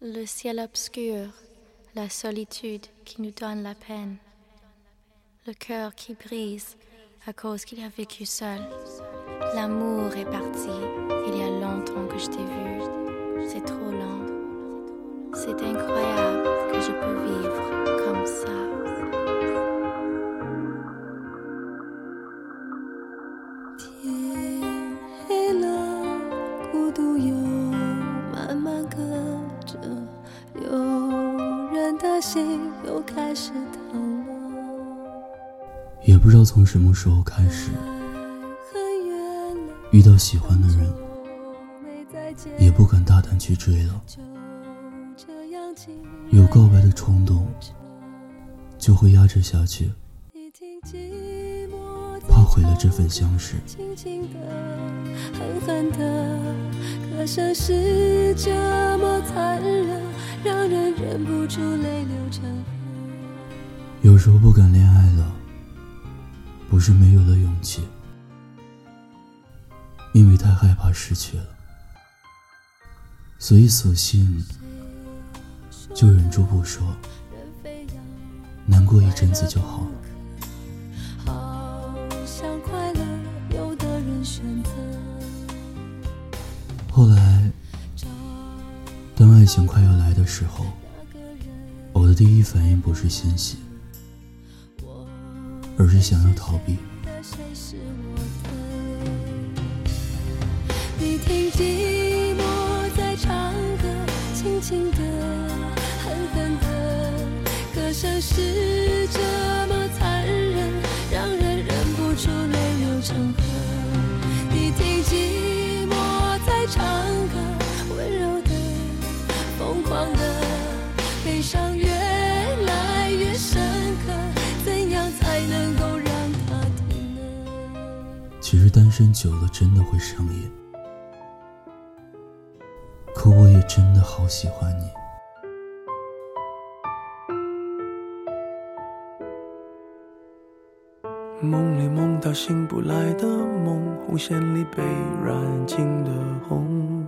Le ciel obscur, la solitude qui nous donne la peine, le cœur qui brise à cause qu'il a vécu seul. L'amour est parti, il y a longtemps que je t'ai vu, 心又开始疼了。也不知道从什么时候开始，遇到喜欢的人，也不敢大胆去追了。有告白的冲动，就会压制下去，怕毁了这份相识。轻轻的，狠狠的，可声是这么残忍，让人忍不住泪流成河。有时候不敢恋爱了，不是没有了勇气，因为太害怕失去了，所以索性就忍住不说，难过一阵子就好了。情快要来的时候，我的第一反应不是欣喜，而是想要逃避。你听寂寞在唱歌，轻轻的，狠狠的，歌声是伤越来越深刻，怎样才能够让它停呢？其实单身久了真的会上瘾，可我也真的好喜欢你。梦里梦到醒不来的梦，红线里被染尽的红。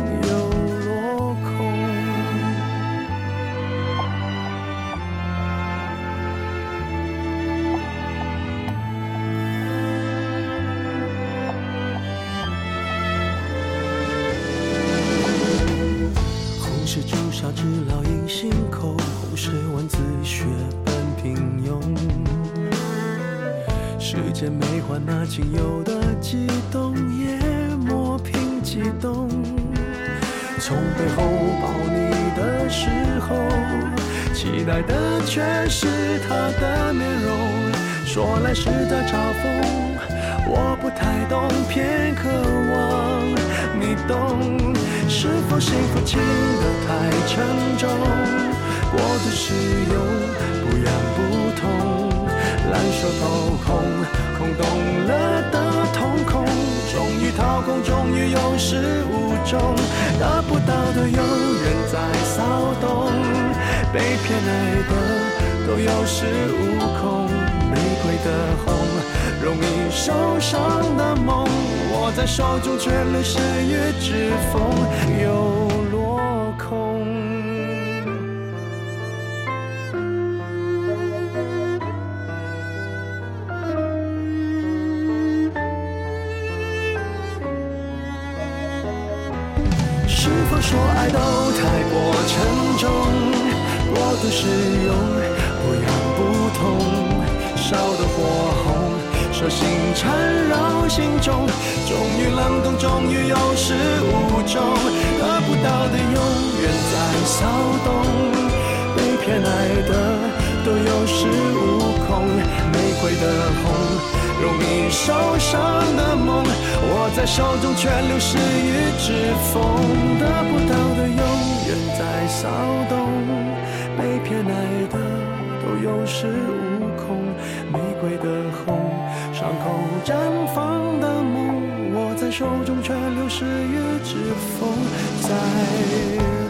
朱砂痣烙印心口，红是文字血本平庸。时间没换那仅有的悸动，也磨平激动。从背后抱你的时候，期待的却是他的面容。说来是在嘲讽，我不太懂，偏渴望你懂。是否幸福轻得太沉重？过度使用，不痒不痛，烂熟透红，空洞了的瞳孔，终于掏空，终于有始无终，得不到的永远在骚动，被偏爱的都有恃无恐，玫瑰的红，容易受伤的梦，握在手中却流失于指缝，又落空。是否说爱都太过沉重，过度使用，不痒不痛，烧得火红，手心缠绕心中，终于冷冻，终于有始无终，得不到的永远在骚动，被偏爱的都有恃无恐，玫瑰的红。容易受伤的梦，握在手中却流失于指缝，得不到的永远在骚动，被偏爱的都有恃无恐。玫瑰的红，伤口绽放的梦，握在手中却流失于指缝，在。